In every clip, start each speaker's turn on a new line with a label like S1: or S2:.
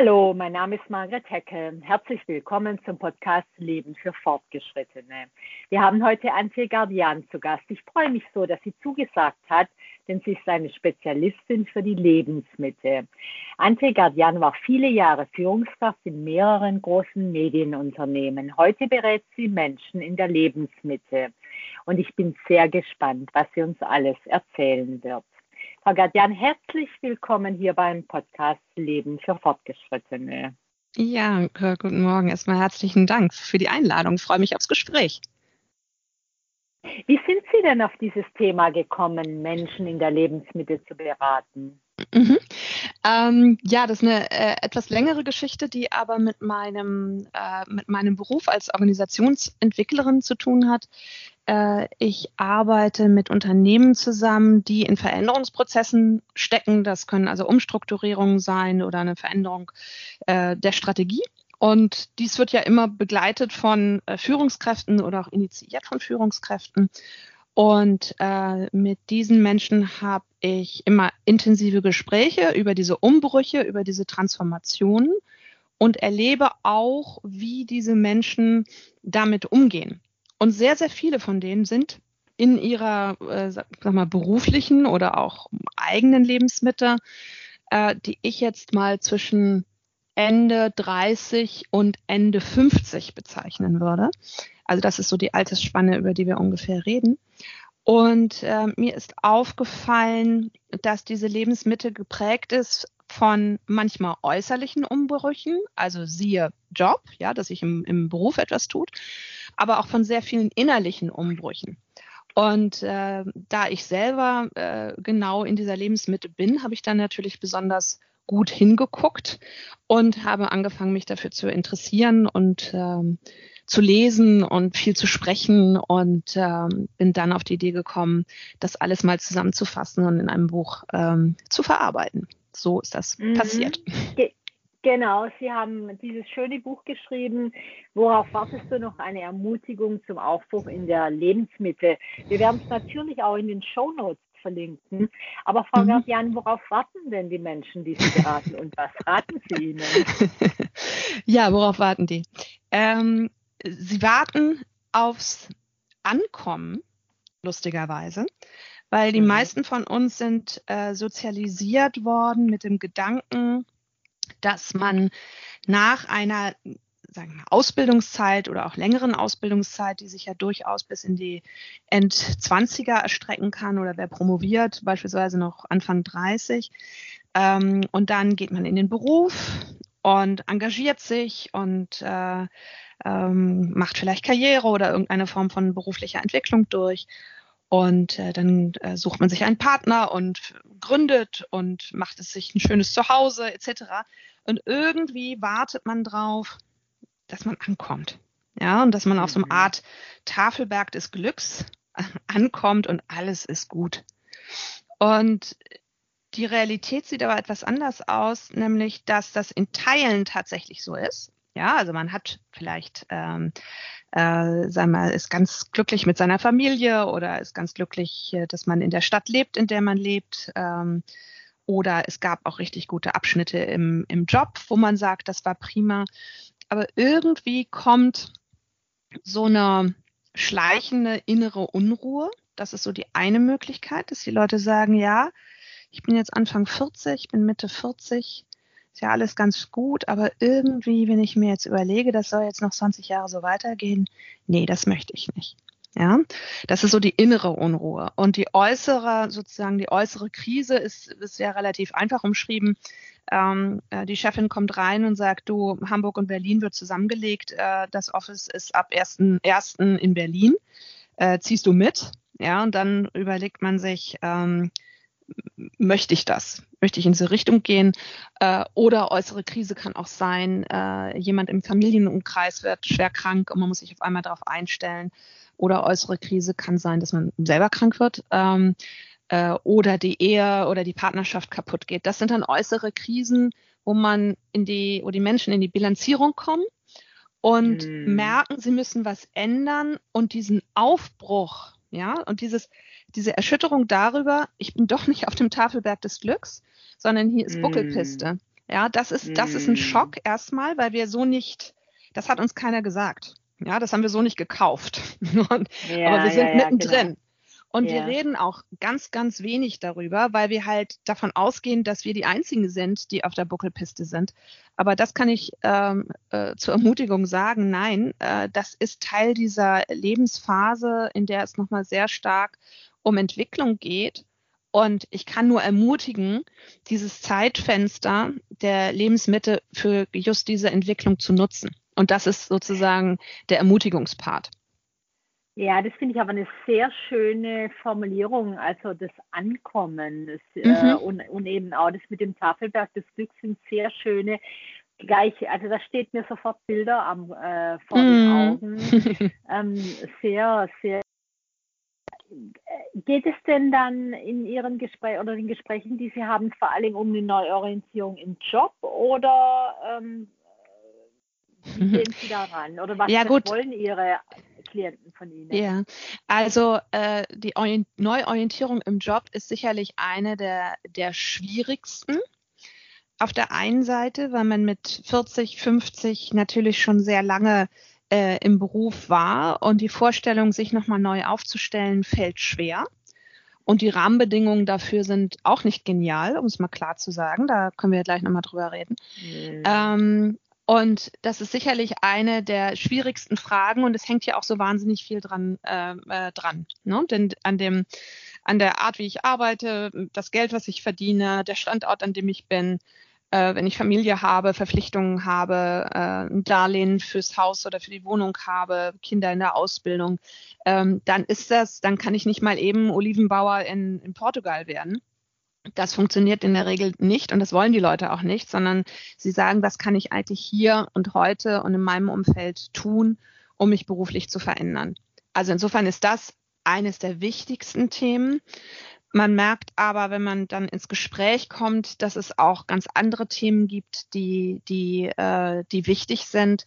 S1: Hallo, mein Name ist Margret Hecke. Herzlich willkommen zum Podcast Leben für Fortgeschrittene. Wir haben heute Antje Gardian zu Gast. Ich freue mich so, dass sie zugesagt hat, denn sie ist eine Spezialistin für die Lebensmitte. Antje Gardian war viele Jahre Führungskraft in mehreren großen Medienunternehmen. Heute berät sie Menschen in der Lebensmitte. Und ich bin sehr gespannt, was sie uns alles erzählen wird. Frau Gardian, herzlich willkommen hier beim Podcast Leben für Fortgeschrittene.
S2: Ja, guten Morgen. Erstmal herzlichen Dank für die Einladung. Ich freue mich aufs Gespräch.
S1: Wie sind Sie denn auf dieses Thema gekommen, Menschen in der Lebensmittel zu beraten?
S2: Mhm. Ähm, ja, das ist eine äh, etwas längere Geschichte, die aber mit meinem, äh, mit meinem Beruf als Organisationsentwicklerin zu tun hat. Äh, ich arbeite mit Unternehmen zusammen, die in Veränderungsprozessen stecken. Das können also Umstrukturierungen sein oder eine Veränderung äh, der Strategie. Und dies wird ja immer begleitet von äh, Führungskräften oder auch initiiert von Führungskräften. Und äh, mit diesen Menschen habe ich immer intensive Gespräche über diese Umbrüche, über diese Transformationen und erlebe auch, wie diese Menschen damit umgehen. Und sehr, sehr viele von denen sind in ihrer, äh, sag mal, beruflichen oder auch eigenen Lebensmittel, äh, die ich jetzt mal zwischen Ende 30 und Ende 50 bezeichnen würde. Also das ist so die Altersspanne, über die wir ungefähr reden. Und äh, mir ist aufgefallen, dass diese Lebensmittel geprägt ist von manchmal äußerlichen Umbrüchen, also siehe Job, ja, dass sich im, im Beruf etwas tut, aber auch von sehr vielen innerlichen Umbrüchen. Und äh, da ich selber äh, genau in dieser Lebensmitte bin, habe ich dann natürlich besonders gut hingeguckt und habe angefangen, mich dafür zu interessieren und ähm, zu lesen und viel zu sprechen und ähm, bin dann auf die Idee gekommen, das alles mal zusammenzufassen und in einem Buch ähm, zu verarbeiten. So ist das mhm. passiert.
S1: Ge genau, Sie haben dieses schöne Buch geschrieben. Worauf wartest du noch? Eine Ermutigung zum Aufbruch in der Lebensmitte. Wir werden es natürlich auch in den Show Notes verlinken. Aber Frau mhm. Gardian, worauf warten denn die Menschen, die Sie beraten und was raten Sie ihnen?
S2: ja, worauf warten die? Ähm, sie warten aufs Ankommen, lustigerweise, weil die mhm. meisten von uns sind äh, sozialisiert worden mit dem Gedanken, dass man nach einer sagen wir, Ausbildungszeit oder auch längeren Ausbildungszeit, die sich ja durchaus bis in die Endzwanziger erstrecken kann oder wer promoviert, beispielsweise noch Anfang 30. Ähm, und dann geht man in den Beruf und engagiert sich und äh, ähm, macht vielleicht Karriere oder irgendeine Form von beruflicher Entwicklung durch. Und äh, dann äh, sucht man sich einen Partner und gründet und macht es sich ein schönes Zuhause etc. Und irgendwie wartet man drauf, dass man ankommt. Ja, und dass man auf so einer mhm. Art Tafelberg des Glücks ankommt und alles ist gut. Und die Realität sieht aber etwas anders aus, nämlich dass das in Teilen tatsächlich so ist. Ja, also man hat vielleicht, ähm, äh, sagen wir, ist ganz glücklich mit seiner Familie oder ist ganz glücklich, äh, dass man in der Stadt lebt, in der man lebt. Ähm, oder es gab auch richtig gute Abschnitte im, im Job, wo man sagt, das war prima. Aber irgendwie kommt so eine schleichende innere Unruhe. Das ist so die eine Möglichkeit, dass die Leute sagen, ja, ich bin jetzt Anfang 40, ich bin Mitte 40, ist ja alles ganz gut, aber irgendwie, wenn ich mir jetzt überlege, das soll jetzt noch 20 Jahre so weitergehen, nee, das möchte ich nicht. Ja, das ist so die innere Unruhe. Und die äußere, sozusagen die äußere Krise ist, ist ja relativ einfach umschrieben. Ähm, äh, die Chefin kommt rein und sagt, du, Hamburg und Berlin wird zusammengelegt. Äh, das Office ist ab 1.1. in Berlin. Äh, ziehst du mit? Ja, und dann überlegt man sich, ähm, möchte ich das? Möchte ich in diese Richtung gehen? Äh, oder äußere Krise kann auch sein, äh, jemand im Familienumkreis wird schwer krank und man muss sich auf einmal darauf einstellen. Oder äußere Krise kann sein, dass man selber krank wird. Ähm, äh, oder die Ehe oder die Partnerschaft kaputt geht. Das sind dann äußere Krisen, wo man in die, wo die Menschen in die Bilanzierung kommen und hm. merken, sie müssen was ändern und diesen Aufbruch, ja, und dieses, diese Erschütterung darüber, ich bin doch nicht auf dem Tafelberg des Glücks, sondern hier ist Buckelpiste. Ja, das ist, das ist ein mm. Schock erstmal, weil wir so nicht, das hat uns keiner gesagt. Ja, das haben wir so nicht gekauft. Und, ja, aber wir sind ja, mittendrin. Genau. Und ja. wir reden auch ganz, ganz wenig darüber, weil wir halt davon ausgehen, dass wir die Einzigen sind, die auf der Buckelpiste sind. Aber das kann ich ähm, äh, zur Ermutigung sagen. Nein, äh, das ist Teil dieser Lebensphase, in der es nochmal sehr stark um Entwicklung geht. Und ich kann nur ermutigen, dieses Zeitfenster der Lebensmitte für just diese Entwicklung zu nutzen. Und das ist sozusagen der Ermutigungspart.
S1: Ja, das finde ich aber eine sehr schöne Formulierung, also das Ankommen das, äh, mhm. äh, und, und, eben auch das mit dem Tafelberg des Glücks sind sehr schöne. Gleich, also da steht mir sofort Bilder am, äh, vor mhm. den Augen. ähm, sehr, sehr. Geht es denn dann in Ihren Gesprächen oder den Gesprächen, die Sie haben, vor allem um eine Neuorientierung im Job oder ähm, wie gehen Sie daran? Oder was
S2: ja,
S1: wollen Ihre Klienten von Ihnen?
S2: Ja, also äh, die Orient Neuorientierung im Job ist sicherlich eine der, der schwierigsten. Auf der einen Seite, weil man mit 40, 50 natürlich schon sehr lange äh, im Beruf war und die Vorstellung, sich nochmal neu aufzustellen, fällt schwer. Und die Rahmenbedingungen dafür sind auch nicht genial, um es mal klar zu sagen. Da können wir gleich nochmal drüber reden. Mhm. Ähm, und das ist sicherlich eine der schwierigsten Fragen und es hängt ja auch so wahnsinnig viel dran, äh, äh, dran. Ne? Denn an dem, an der Art, wie ich arbeite, das Geld, was ich verdiene, der Standort, an dem ich bin, äh, wenn ich Familie habe, Verpflichtungen habe, äh, ein Darlehen fürs Haus oder für die Wohnung habe, Kinder in der Ausbildung, ähm, dann ist das, dann kann ich nicht mal eben Olivenbauer in, in Portugal werden. Das funktioniert in der Regel nicht und das wollen die Leute auch nicht, sondern sie sagen, was kann ich eigentlich hier und heute und in meinem Umfeld tun, um mich beruflich zu verändern. Also insofern ist das eines der wichtigsten Themen. Man merkt aber, wenn man dann ins Gespräch kommt, dass es auch ganz andere Themen gibt, die, die, äh, die wichtig sind.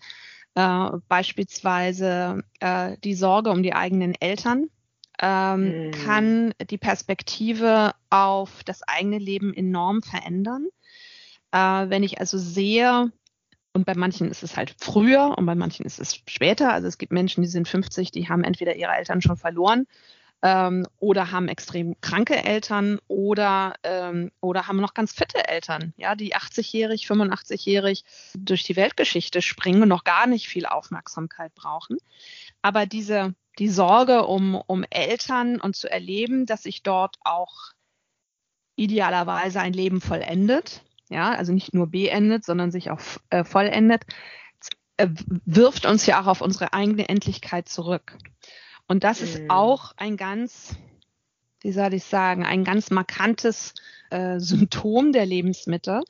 S2: Äh, beispielsweise äh, die Sorge um die eigenen Eltern ähm, mhm. kann die Perspektive auf das eigene Leben enorm verändern. Äh, wenn ich also sehe, und bei manchen ist es halt früher und bei manchen ist es später. Also es gibt Menschen, die sind 50, die haben entweder ihre Eltern schon verloren ähm, oder haben extrem kranke Eltern oder, ähm, oder haben noch ganz fitte Eltern, ja, die 80-jährig, 85-jährig durch die Weltgeschichte springen und noch gar nicht viel Aufmerksamkeit brauchen. Aber diese die Sorge um, um Eltern und zu erleben, dass sich dort auch idealerweise ein Leben vollendet, ja, also nicht nur beendet, sondern sich auch äh, vollendet, äh, wirft uns ja auch auf unsere eigene Endlichkeit zurück. Und das mhm. ist auch ein ganz, wie soll ich sagen, ein ganz markantes äh, Symptom der Lebensmittel,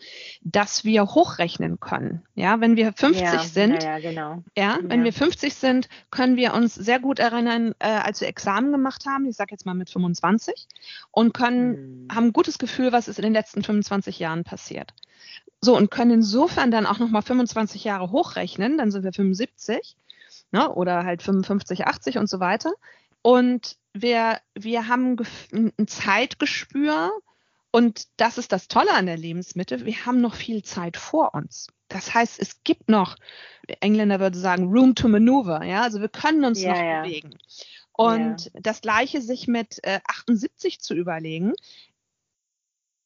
S2: dass wir hochrechnen können. Ja, wenn wir 50 ja, sind,
S1: ja, genau.
S2: ja, wenn ja. wir 50 sind, können wir uns sehr gut erinnern, äh, als wir Examen gemacht haben, ich sage jetzt mal mit 25, und können, mhm. haben ein gutes Gefühl, was ist in den letzten 25 Jahren passiert. So, und können insofern dann auch nochmal 25 Jahre hochrechnen, dann sind wir 75, ne, oder halt 55, 80 und so weiter. Und wir, wir haben ein Zeitgespür, und das ist das Tolle an der Lebensmittel. Wir haben noch viel Zeit vor uns. Das heißt, es gibt noch, Engländer würde sagen, Room to Maneuver. Ja, also wir können uns ja, noch ja. bewegen. Und ja. das Gleiche sich mit äh, 78 zu überlegen,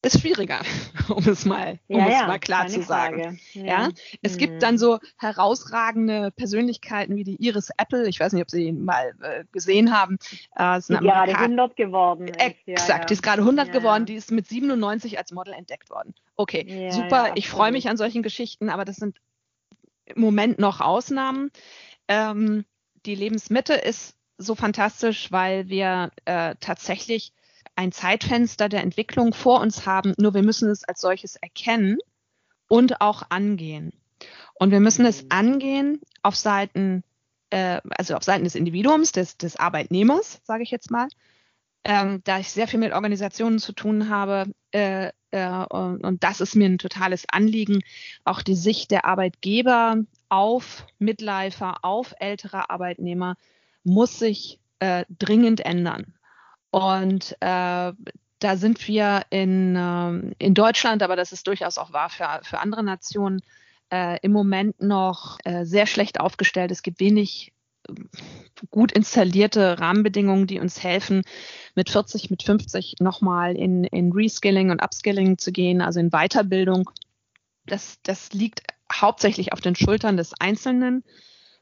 S2: ist schwieriger, um es mal, um ja, es ja, mal klar zu sagen. Ja. ja. es mhm. gibt dann so herausragende Persönlichkeiten wie die Iris Apple. Ich weiß nicht, ob Sie ihn mal äh, gesehen haben.
S1: Äh, ist die gerade 100 geworden ist.
S2: Exakt, die ist gerade 100 geworden. Die ist mit 97 als Model entdeckt worden. Okay, super. ich freue mich an solchen Geschichten, aber das sind im Moment noch Ausnahmen. Ähm, die Lebensmitte ist so fantastisch, weil wir äh, tatsächlich ein Zeitfenster der Entwicklung vor uns haben, nur wir müssen es als solches erkennen und auch angehen. Und wir müssen es angehen auf Seiten, äh, also auf Seiten des Individuums, des, des Arbeitnehmers, sage ich jetzt mal, ähm, da ich sehr viel mit Organisationen zu tun habe, äh, äh, und, und das ist mir ein totales Anliegen, auch die Sicht der Arbeitgeber auf Mitläufer, auf ältere Arbeitnehmer muss sich äh, dringend ändern. Und äh, da sind wir in, ähm, in Deutschland, aber das ist durchaus auch wahr für, für andere Nationen, äh, im Moment noch äh, sehr schlecht aufgestellt. Es gibt wenig äh, gut installierte Rahmenbedingungen, die uns helfen, mit 40, mit 50 nochmal in, in Reskilling und Upskilling zu gehen, also in Weiterbildung. Das, das liegt hauptsächlich auf den Schultern des Einzelnen,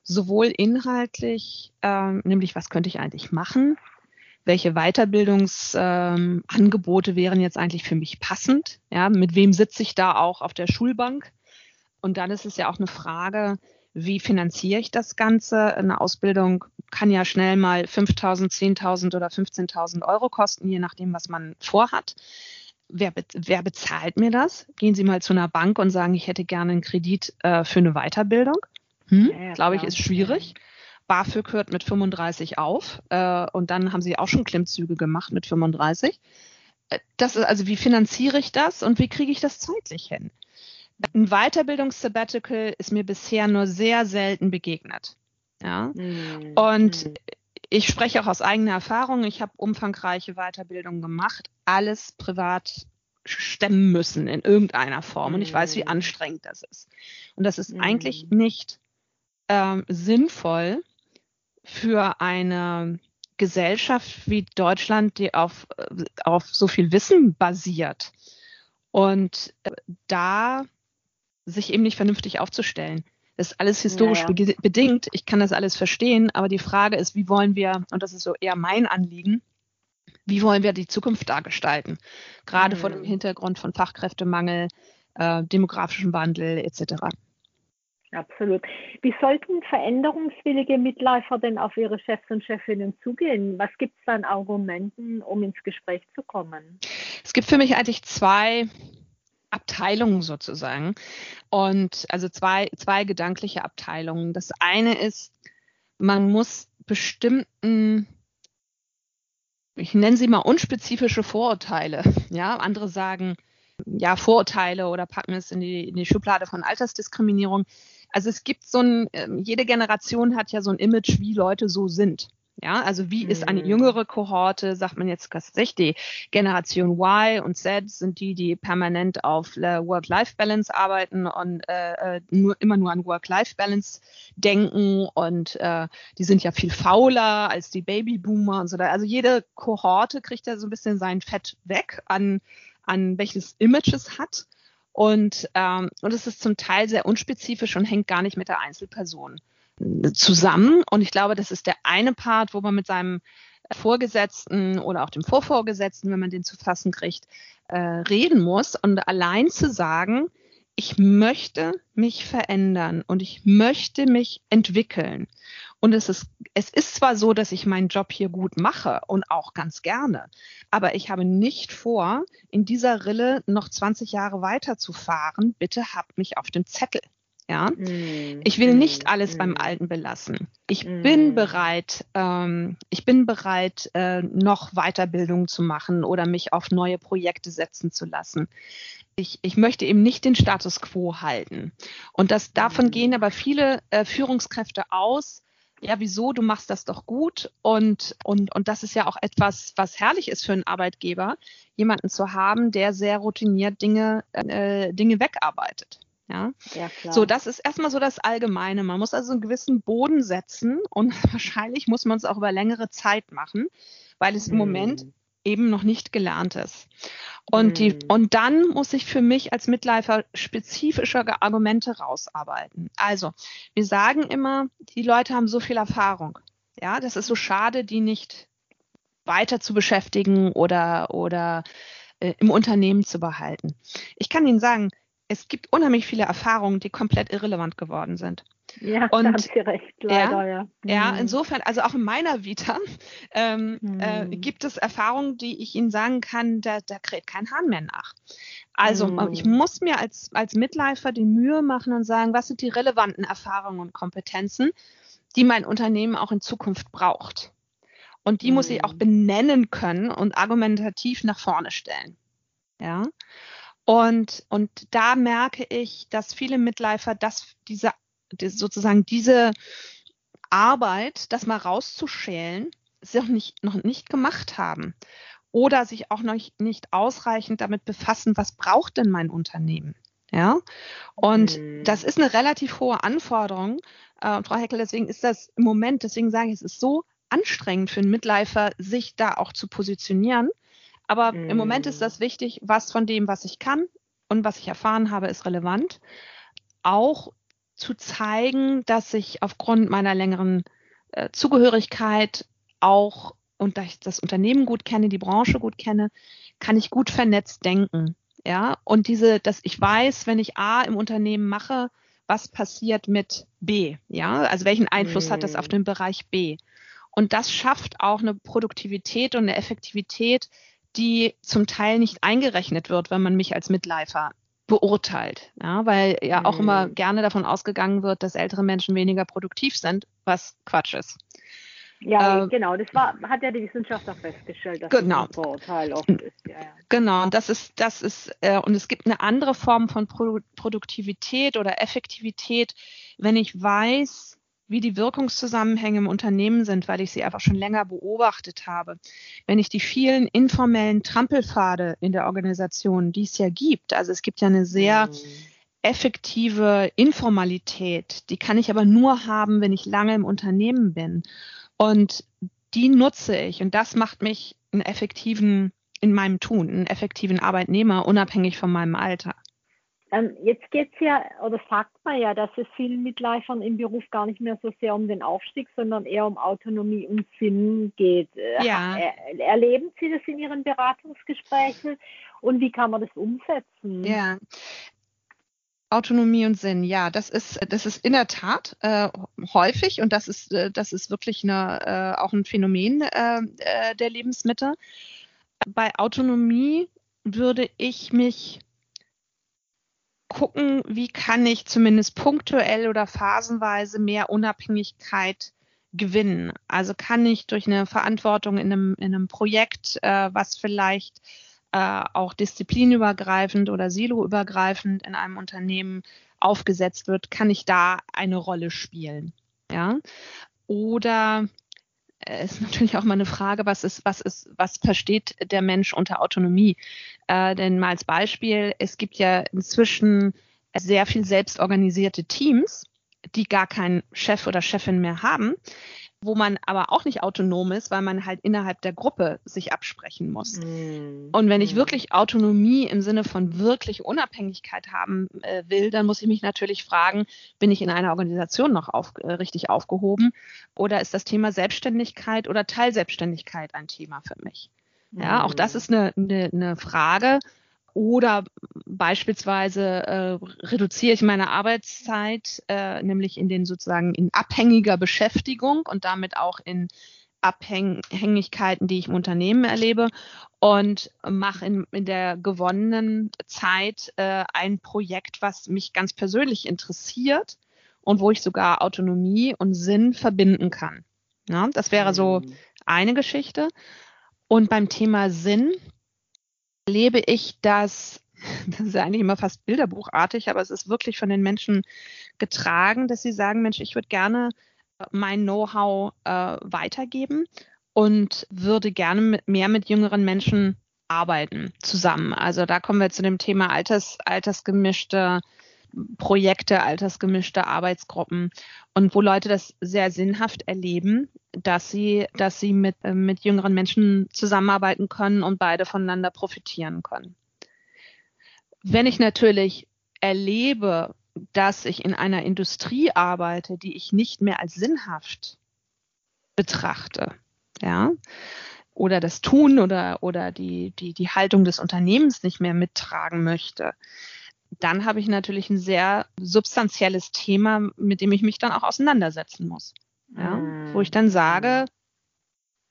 S2: sowohl inhaltlich, ähm, nämlich was könnte ich eigentlich machen, welche Weiterbildungsangebote ähm, wären jetzt eigentlich für mich passend, ja, mit wem sitze ich da auch auf der Schulbank. Und dann ist es ja auch eine Frage, wie finanziere ich das Ganze? Eine Ausbildung kann ja schnell mal 5.000, 10.000 oder 15.000 Euro kosten, je nachdem, was man vorhat. Wer, be wer bezahlt mir das? Gehen Sie mal zu einer Bank und sagen, ich hätte gerne einen Kredit äh, für eine Weiterbildung. Hm? Ja, ja, Glaube ich, ist schwierig. BAföG hört mit 35 auf äh, und dann haben sie auch schon Klimmzüge gemacht mit 35. Äh, das ist also, wie finanziere ich das und wie kriege ich das zeitlich hin? Ein Weiterbildungs-Sabbatical ist mir bisher nur sehr selten begegnet. Ja? Mhm. Und hm. ich spreche auch aus eigener Erfahrung. Ich habe umfangreiche Weiterbildungen gemacht, alles privat stemmen müssen in irgendeiner Form. Und ich weiß, wie hm. anstrengend das ist. Und das ist mhm. eigentlich nicht ähm, sinnvoll für eine Gesellschaft wie Deutschland, die auf, auf so viel Wissen basiert. Und äh, da sich eben nicht vernünftig aufzustellen. Das ist alles historisch ja, ja. bedingt. Ich kann das alles verstehen, aber die Frage ist, wie wollen wir, und das ist so eher mein Anliegen, wie wollen wir die Zukunft dargestalten? Gerade mhm. vor dem mhm. Hintergrund von Fachkräftemangel, äh, demografischem Wandel etc.
S1: Absolut. Wie sollten veränderungswillige Mitläufer denn auf ihre Chefs und Chefinnen zugehen? Was gibt es an Argumenten, um ins Gespräch zu kommen?
S2: Es gibt für mich eigentlich zwei Abteilungen sozusagen. Und also zwei, zwei gedankliche Abteilungen. Das eine ist, man muss bestimmten, ich nenne sie mal unspezifische Vorurteile. Ja, andere sagen, ja, Vorurteile oder packen es in die, in die Schublade von Altersdiskriminierung. Also es gibt so ein, ähm, jede Generation hat ja so ein Image, wie Leute so sind. Ja, also wie ist eine mhm. jüngere Kohorte, sagt man jetzt tatsächlich, die Generation Y und Z sind die, die permanent auf Work-Life-Balance arbeiten und äh, äh, nur, immer nur an Work-Life-Balance denken und äh, die sind ja viel fauler als die Babyboomer und so da. Also jede Kohorte kriegt ja so ein bisschen sein Fett weg an, an welches Image es hat. Und, ähm, und es ist zum Teil sehr unspezifisch und hängt gar nicht mit der Einzelperson zusammen. Und ich glaube, das ist der eine Part, wo man mit seinem Vorgesetzten oder auch dem Vorvorgesetzten, wenn man den zu fassen kriegt, äh, reden muss. Und allein zu sagen, ich möchte mich verändern und ich möchte mich entwickeln. Und es ist, es ist zwar so, dass ich meinen Job hier gut mache und auch ganz gerne, aber ich habe nicht vor, in dieser Rille noch 20 Jahre weiterzufahren. Bitte habt mich auf dem Zettel. Ja, mm, ich will nicht alles mm, beim Alten belassen. Ich mm. bin bereit, ähm, ich bin bereit, äh, noch Weiterbildung zu machen oder mich auf neue Projekte setzen zu lassen. Ich, ich möchte eben nicht den Status quo halten. Und das, davon gehen mm. aber viele äh, Führungskräfte aus. Ja, wieso? Du machst das doch gut. Und, und, und das ist ja auch etwas, was herrlich ist für einen Arbeitgeber, jemanden zu haben, der sehr routiniert Dinge, äh, Dinge wegarbeitet. Ja? ja klar. So, das ist erstmal so das Allgemeine. Man muss also einen gewissen Boden setzen und wahrscheinlich muss man es auch über längere Zeit machen, weil es im Moment hm. eben noch nicht gelernt ist. Und, die, hm. und dann muss ich für mich als Mitläufer spezifische Argumente rausarbeiten. Also, wir sagen immer, die Leute haben so viel Erfahrung. Ja, das ist so schade, die nicht weiter zu beschäftigen oder, oder äh, im Unternehmen zu behalten. Ich kann Ihnen sagen, es gibt unheimlich viele Erfahrungen, die komplett irrelevant geworden sind.
S1: Ja, und, da haben Sie recht, leider,
S2: ja. Ja, ja mhm. insofern, also auch in meiner Vita ähm, mhm. äh, gibt es Erfahrungen, die ich Ihnen sagen kann, da, da kräht kein Hahn mehr nach. Also mhm. ich muss mir als, als Mitläufer die Mühe machen und sagen, was sind die relevanten Erfahrungen und Kompetenzen, die mein Unternehmen auch in Zukunft braucht. Und die muss ich auch mhm. benennen können und argumentativ nach vorne stellen. Ja. Und, und da merke ich, dass viele Mitläufer das, diese, sozusagen diese Arbeit, das mal rauszuschälen, noch nicht, noch nicht gemacht haben. oder sich auch noch nicht ausreichend damit befassen, was braucht denn mein Unternehmen? Ja, und mhm. das ist eine relativ hohe Anforderung. Äh, und Frau Heckel, deswegen ist das im Moment, deswegen sage ich, es ist so anstrengend für einen Midlifer, sich da auch zu positionieren. Aber mhm. im Moment ist das wichtig, was von dem, was ich kann und was ich erfahren habe, ist relevant. Auch zu zeigen, dass ich aufgrund meiner längeren äh, Zugehörigkeit auch und da ich das Unternehmen gut kenne, die Branche gut kenne, kann ich gut vernetzt denken. Ja, und diese, dass ich weiß, wenn ich A im Unternehmen mache, was passiert mit B? Ja, also welchen Einfluss mhm. hat das auf mhm. den Bereich B? Und das schafft auch eine Produktivität und eine Effektivität, die zum Teil nicht eingerechnet wird, wenn man mich als Mitläufer beurteilt. Ja, weil ja auch immer mhm. gerne davon ausgegangen wird, dass ältere Menschen weniger produktiv sind, was Quatsch ist.
S1: Ja, äh, genau, das war, hat ja die Wissenschaft auch festgestellt, dass
S2: genau.
S1: das Vorurteil oft ist. Ja, ja.
S2: Genau, das ist, das ist, äh, und es gibt eine andere Form von Pro Produktivität oder Effektivität, wenn ich weiß, wie die Wirkungszusammenhänge im Unternehmen sind, weil ich sie einfach schon länger beobachtet habe. Wenn ich die vielen informellen Trampelpfade in der Organisation, die es ja gibt, also es gibt ja eine sehr mhm. effektive Informalität, die kann ich aber nur haben, wenn ich lange im Unternehmen bin. Und die nutze ich und das macht mich einen effektiven in meinem Tun, einen effektiven Arbeitnehmer, unabhängig von meinem Alter.
S1: Ähm, jetzt geht es ja, oder sagt man ja, dass es vielen Mitläufern im Beruf gar nicht mehr so sehr um den Aufstieg, sondern eher um Autonomie und Sinn geht. Äh, ja. Er, erleben Sie das in Ihren Beratungsgesprächen und wie kann man das umsetzen?
S2: Ja, Autonomie und Sinn, ja, das ist, das ist in der Tat äh, häufig und das ist, äh, das ist wirklich eine, äh, auch ein Phänomen äh, äh, der Lebensmittel. Bei Autonomie würde ich mich gucken, wie kann ich zumindest punktuell oder phasenweise mehr Unabhängigkeit gewinnen. Also kann ich durch eine Verantwortung in einem, in einem Projekt, äh, was vielleicht äh, auch disziplinübergreifend oder siloübergreifend in einem Unternehmen aufgesetzt wird, kann ich da eine Rolle spielen. Ja? Oder ist natürlich auch mal eine Frage, was ist, was ist, was versteht der Mensch unter Autonomie? Äh, denn mal als Beispiel, es gibt ja inzwischen sehr viel selbstorganisierte Teams, die gar keinen Chef oder Chefin mehr haben, wo man aber auch nicht autonom ist, weil man halt innerhalb der Gruppe sich absprechen muss. Mm. Und wenn ich mm. wirklich Autonomie im Sinne von wirklich Unabhängigkeit haben äh, will, dann muss ich mich natürlich fragen, bin ich in einer Organisation noch auf, äh, richtig aufgehoben oder ist das Thema Selbstständigkeit oder Teilselbstständigkeit ein Thema für mich? Ja, auch das mm. ist eine, eine, eine Frage, oder beispielsweise äh, reduziere ich meine Arbeitszeit, äh, nämlich in den sozusagen in abhängiger Beschäftigung und damit auch in Abhängigkeiten, die ich im Unternehmen erlebe und mache in, in der gewonnenen Zeit äh, ein Projekt, was mich ganz persönlich interessiert und wo ich sogar Autonomie und Sinn verbinden kann. Ja, das wäre so mhm. eine Geschichte. Und beim Thema Sinn erlebe ich, dass, das ist ja eigentlich immer fast bilderbuchartig, aber es ist wirklich von den Menschen getragen, dass sie sagen, Mensch, ich würde gerne mein Know-how äh, weitergeben und würde gerne mit, mehr mit jüngeren Menschen arbeiten zusammen. Also da kommen wir zu dem Thema Alters, altersgemischte Projekte, altersgemischte Arbeitsgruppen und wo Leute das sehr sinnhaft erleben, dass sie, dass sie mit, äh, mit jüngeren Menschen zusammenarbeiten können und beide voneinander profitieren können. Wenn ich natürlich erlebe, dass ich in einer Industrie arbeite, die ich nicht mehr als sinnhaft betrachte, ja, oder das Tun oder, oder die, die, die Haltung des Unternehmens nicht mehr mittragen möchte, dann habe ich natürlich ein sehr substanzielles Thema, mit dem ich mich dann auch auseinandersetzen muss. Ja? Mhm. Wo ich dann sage,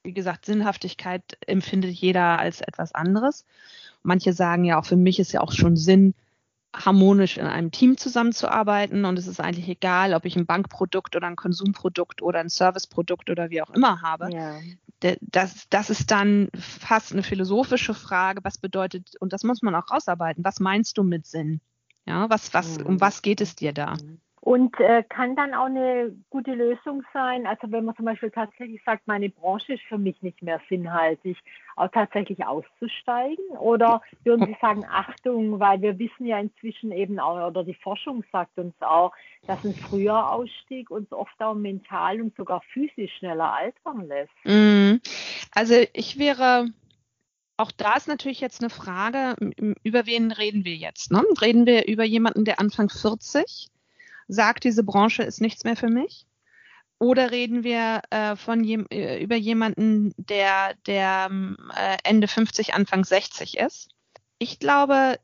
S2: wie gesagt, Sinnhaftigkeit empfindet jeder als etwas anderes. Manche sagen ja auch, für mich ist ja auch schon Sinn, harmonisch in einem Team zusammenzuarbeiten und es ist eigentlich egal, ob ich ein Bankprodukt oder ein Konsumprodukt oder ein Serviceprodukt oder wie auch immer habe. Ja. Das, das ist dann fast eine philosophische Frage, was bedeutet, und das muss man auch rausarbeiten, was meinst du mit Sinn? Ja, was, was, um was geht es dir da?
S1: Und äh, kann dann auch eine gute Lösung sein, also wenn man zum Beispiel tatsächlich sagt, meine Branche ist für mich nicht mehr sinnhaltig, auch tatsächlich auszusteigen? Oder würden Sie sagen, Achtung, weil wir wissen ja inzwischen eben auch, oder die Forschung sagt uns auch, dass ein früher Ausstieg uns oft auch mental und sogar physisch schneller altern lässt?
S2: Mhm. Also ich wäre auch da ist natürlich jetzt eine Frage, über wen reden wir jetzt? Ne? Reden wir über jemanden, der Anfang 40 sagt, diese Branche ist nichts mehr für mich? Oder reden wir äh, von je, äh, über jemanden, der, der äh, Ende 50, Anfang 60 ist? Ich glaube,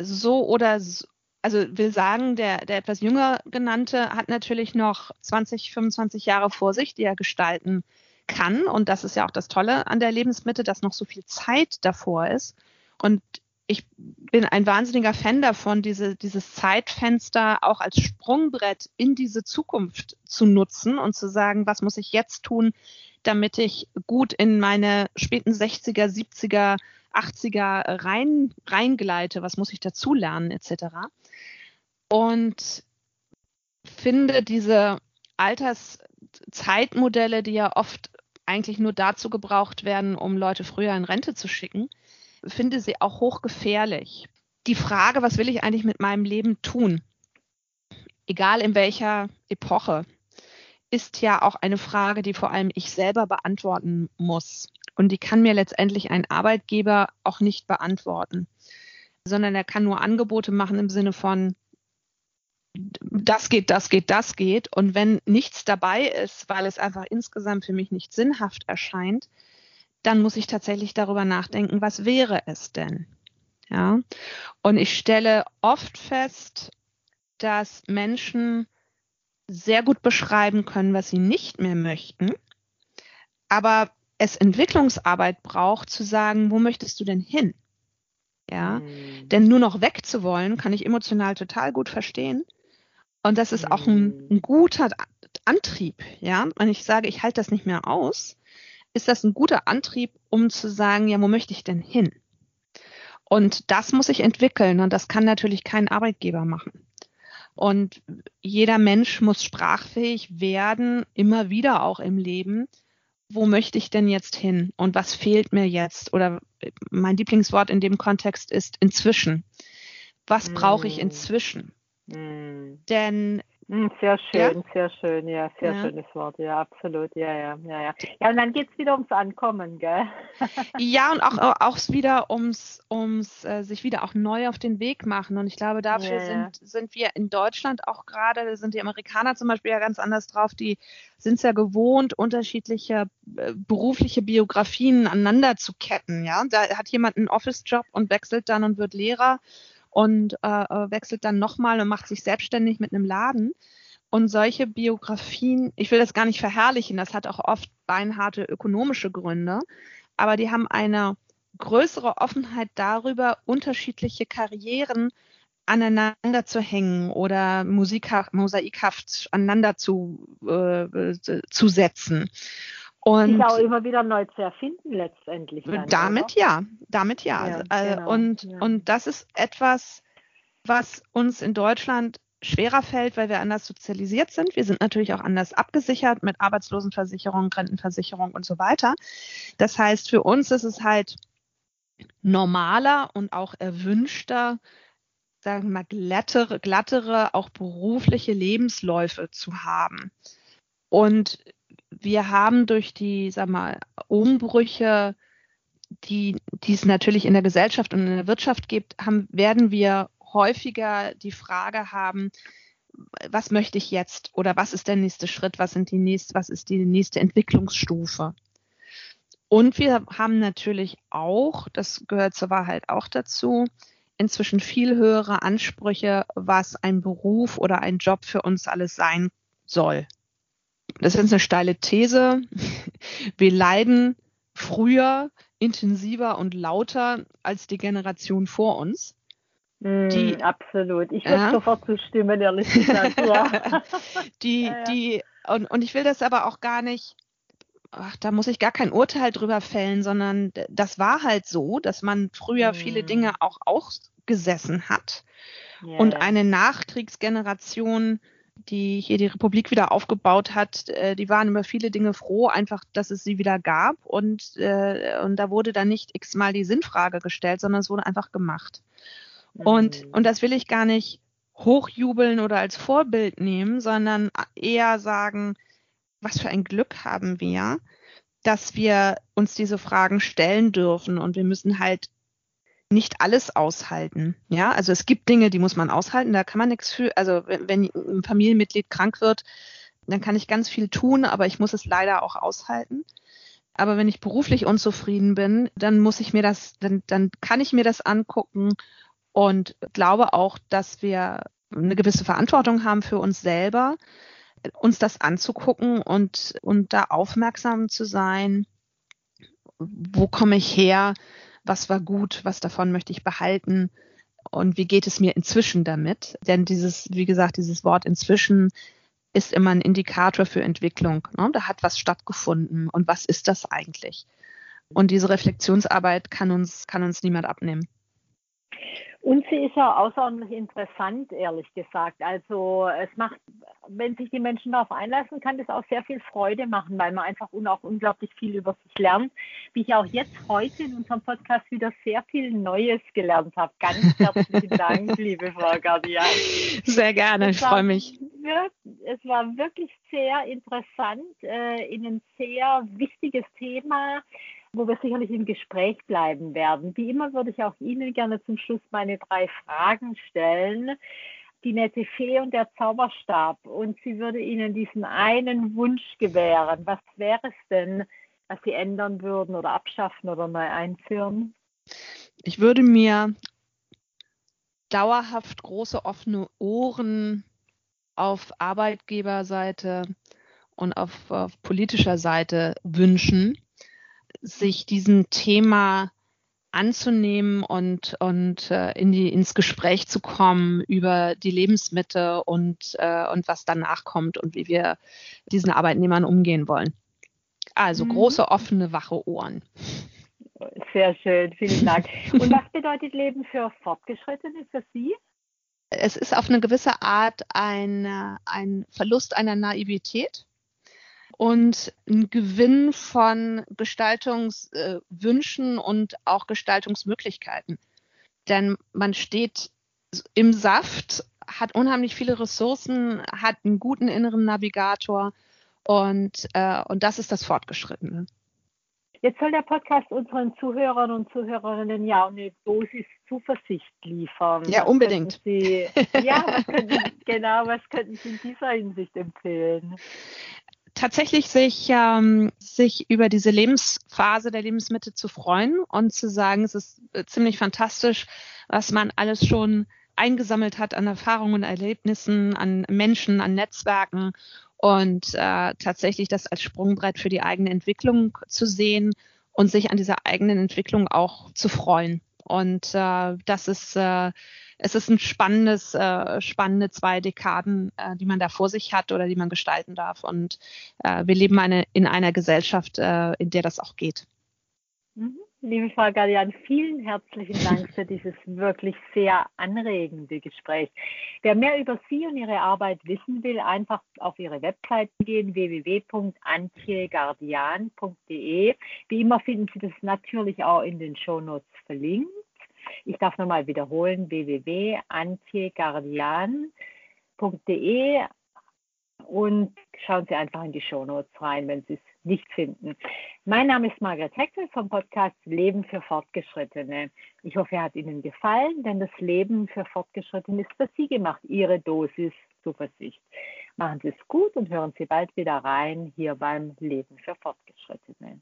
S2: so oder so, also will sagen, der, der etwas jünger genannte hat natürlich noch 20, 25 Jahre vor sich, die er gestalten kann. Und das ist ja auch das Tolle an der Lebensmitte, dass noch so viel Zeit davor ist. Und ich bin ein wahnsinniger Fan davon, diese, dieses Zeitfenster auch als Sprungbrett in diese Zukunft zu nutzen und zu sagen, was muss ich jetzt tun, damit ich gut in meine späten 60er, 70er, 80er rein, reingleite, was muss ich dazu lernen, etc. Und finde diese Alterszeitmodelle, die ja oft eigentlich nur dazu gebraucht werden, um Leute früher in Rente zu schicken, finde sie auch hochgefährlich. Die Frage, was will ich eigentlich mit meinem Leben tun, egal in welcher Epoche, ist ja auch eine Frage, die vor allem ich selber beantworten muss. Und die kann mir letztendlich ein Arbeitgeber auch nicht beantworten, sondern er kann nur Angebote machen im Sinne von, das geht, das geht, das geht. Und wenn nichts dabei ist, weil es einfach insgesamt für mich nicht sinnhaft erscheint, dann muss ich tatsächlich darüber nachdenken, was wäre es denn? Ja. Und ich stelle oft fest, dass Menschen sehr gut beschreiben können, was sie nicht mehr möchten, aber es Entwicklungsarbeit braucht, zu sagen, wo möchtest du denn hin? Ja, mhm. denn nur noch wegzuwollen, kann ich emotional total gut verstehen. Und das ist auch ein, ein guter Antrieb, ja. Wenn ich sage, ich halte das nicht mehr aus, ist das ein guter Antrieb, um zu sagen, ja, wo möchte ich denn hin? Und das muss ich entwickeln und das kann natürlich kein Arbeitgeber machen. Und jeder Mensch muss sprachfähig werden, immer wieder auch im Leben. Wo möchte ich denn jetzt hin und was fehlt mir jetzt? Oder mein Lieblingswort in dem Kontext ist inzwischen. Was brauche ich mm. inzwischen? Mm. Denn
S1: hm, sehr schön, ja? sehr schön, ja, sehr ja. schönes Wort, ja, absolut, ja, ja, ja, ja. Ja, und dann geht es wieder ums Ankommen, gell?
S2: ja, und auch, auch wieder ums, ums äh, sich wieder auch neu auf den Weg machen. Und ich glaube, dafür ja, sind, sind wir in Deutschland auch gerade, sind die Amerikaner zum Beispiel ja ganz anders drauf, die sind es ja gewohnt, unterschiedliche äh, berufliche Biografien aneinander zu ketten, ja. Da hat jemand einen Office-Job und wechselt dann und wird Lehrer und äh, äh, wechselt dann nochmal und macht sich selbstständig mit einem Laden. Und solche Biografien, ich will das gar nicht verherrlichen, das hat auch oft beinharte ökonomische Gründe, aber die haben eine größere Offenheit darüber, unterschiedliche Karrieren aneinander zu hängen oder musikhaft, mosaikhaft aneinander zu, äh, zu setzen.
S1: Und sich auch immer wieder neu zu erfinden letztendlich.
S2: Dann, damit oder? ja, damit ja. ja also, genau. und, ja. und das ist etwas, was uns in Deutschland schwerer fällt, weil wir anders sozialisiert sind. Wir sind natürlich auch anders abgesichert mit Arbeitslosenversicherung, Rentenversicherung und so weiter. Das heißt, für uns ist es halt normaler und auch erwünschter, sagen wir mal, glattere, glattere, auch berufliche Lebensläufe zu haben. Und wir haben durch die, sag mal, Umbrüche, die, die es natürlich in der Gesellschaft und in der Wirtschaft gibt, haben, werden wir häufiger die Frage haben, was möchte ich jetzt? Oder was ist der nächste Schritt, was sind die nächste, was ist die nächste Entwicklungsstufe? Und wir haben natürlich auch, das gehört zur Wahrheit auch dazu, inzwischen viel höhere Ansprüche, was ein Beruf oder ein Job für uns alles sein soll das ist jetzt eine steile These, wir leiden früher intensiver und lauter als die Generation vor uns.
S1: Mm, die, absolut. Ich würde ja. sofort zustimmen, ehrlich gesagt. Ja.
S2: die, ja, die, und, und ich will das aber auch gar nicht, ach, da muss ich gar kein Urteil drüber fällen, sondern das war halt so, dass man früher mm. viele Dinge auch ausgesessen hat. und eine Nachkriegsgeneration die hier die Republik wieder aufgebaut hat, äh, die waren über viele Dinge froh, einfach, dass es sie wieder gab. Und, äh, und da wurde dann nicht x-mal die Sinnfrage gestellt, sondern es wurde einfach gemacht. Mhm. Und, und das will ich gar nicht hochjubeln oder als Vorbild nehmen, sondern eher sagen, was für ein Glück haben wir, dass wir uns diese Fragen stellen dürfen und wir müssen halt nicht alles aushalten. Ja, also es gibt Dinge, die muss man aushalten, da kann man nichts für. Also wenn, ein Familienmitglied krank wird, dann kann ich ganz viel tun, aber ich muss es leider auch aushalten. Aber wenn ich beruflich unzufrieden bin, dann muss ich mir das, dann, dann kann ich mir das angucken und glaube auch, dass wir eine gewisse Verantwortung haben für uns selber, uns das anzugucken und, und da aufmerksam zu sein. Wo komme ich her? Was war gut, was davon möchte ich behalten und wie geht es mir inzwischen damit? Denn dieses, wie gesagt, dieses Wort inzwischen ist immer ein Indikator für Entwicklung. Ne? Da hat was stattgefunden und was ist das eigentlich? Und diese Reflexionsarbeit kann uns, kann uns niemand abnehmen.
S1: Und sie ist ja außerordentlich interessant, ehrlich gesagt. Also es macht, wenn sich die Menschen darauf einlassen, kann das auch sehr viel Freude machen, weil man einfach auch unglaublich viel über sich lernt. Wie ich auch jetzt heute in unserem Podcast wieder sehr viel Neues gelernt habe. Ganz herzlichen Dank, liebe Frau Gardian.
S2: Sehr gerne, ich freue mich.
S1: Es war wirklich sehr interessant, äh, in ein sehr wichtiges Thema wo wir sicherlich im Gespräch bleiben werden. Wie immer würde ich auch Ihnen gerne zum Schluss meine drei Fragen stellen. Die nette Fee und der Zauberstab. Und sie würde Ihnen diesen einen Wunsch gewähren. Was wäre es denn, was Sie ändern würden oder abschaffen oder neu einführen?
S2: Ich würde mir dauerhaft große offene Ohren auf Arbeitgeberseite und auf, auf politischer Seite wünschen sich diesem Thema anzunehmen und, und äh, in die, ins Gespräch zu kommen über die Lebensmittel und, äh, und was danach kommt und wie wir diesen Arbeitnehmern umgehen wollen. Also mhm. große, offene, wache Ohren.
S1: Sehr schön, vielen Dank. Und was bedeutet Leben für Fortgeschrittene, für Sie?
S2: Es ist auf eine gewisse Art ein, ein Verlust einer Naivität und ein Gewinn von Gestaltungswünschen und auch Gestaltungsmöglichkeiten. Denn man steht im Saft, hat unheimlich viele Ressourcen, hat einen guten inneren Navigator und, äh, und das ist das Fortgeschrittene.
S1: Jetzt soll der Podcast unseren Zuhörern und Zuhörerinnen ja eine Dosis Zuversicht liefern.
S2: Ja, unbedingt.
S1: Sie, ja, was könnten, genau, was könnten Sie in dieser Hinsicht empfehlen?
S2: Tatsächlich sich, ähm, sich über diese Lebensphase der Lebensmittel zu freuen und zu sagen, es ist äh, ziemlich fantastisch, was man alles schon eingesammelt hat an Erfahrungen Erlebnissen, an Menschen, an Netzwerken und äh, tatsächlich das als Sprungbrett für die eigene Entwicklung zu sehen und sich an dieser eigenen Entwicklung auch zu freuen. Und äh, das ist äh, es ist ein spannendes, äh, spannende zwei Dekaden, äh, die man da vor sich hat oder die man gestalten darf. Und äh, wir leben eine, in einer Gesellschaft, äh, in der das auch geht.
S1: Liebe Frau Gallian, vielen herzlichen Dank für dieses wirklich sehr anregende Gespräch. Wer mehr über Sie und Ihre Arbeit wissen will, einfach auf Ihre Website gehen, www.antjegardian.de. Wie immer finden Sie das natürlich auch in den Shownotes verlinkt. Ich darf nochmal wiederholen, www.antieguardian.de und schauen Sie einfach in die Shownotes rein, wenn Sie es nicht finden. Mein Name ist Margaret Heckel vom Podcast Leben für Fortgeschrittene. Ich hoffe, er hat Ihnen gefallen, denn das Leben für Fortgeschrittene ist für Sie gemacht, Ihre Dosis Zuversicht. Machen Sie es gut und hören Sie bald wieder rein hier beim Leben für Fortgeschrittene.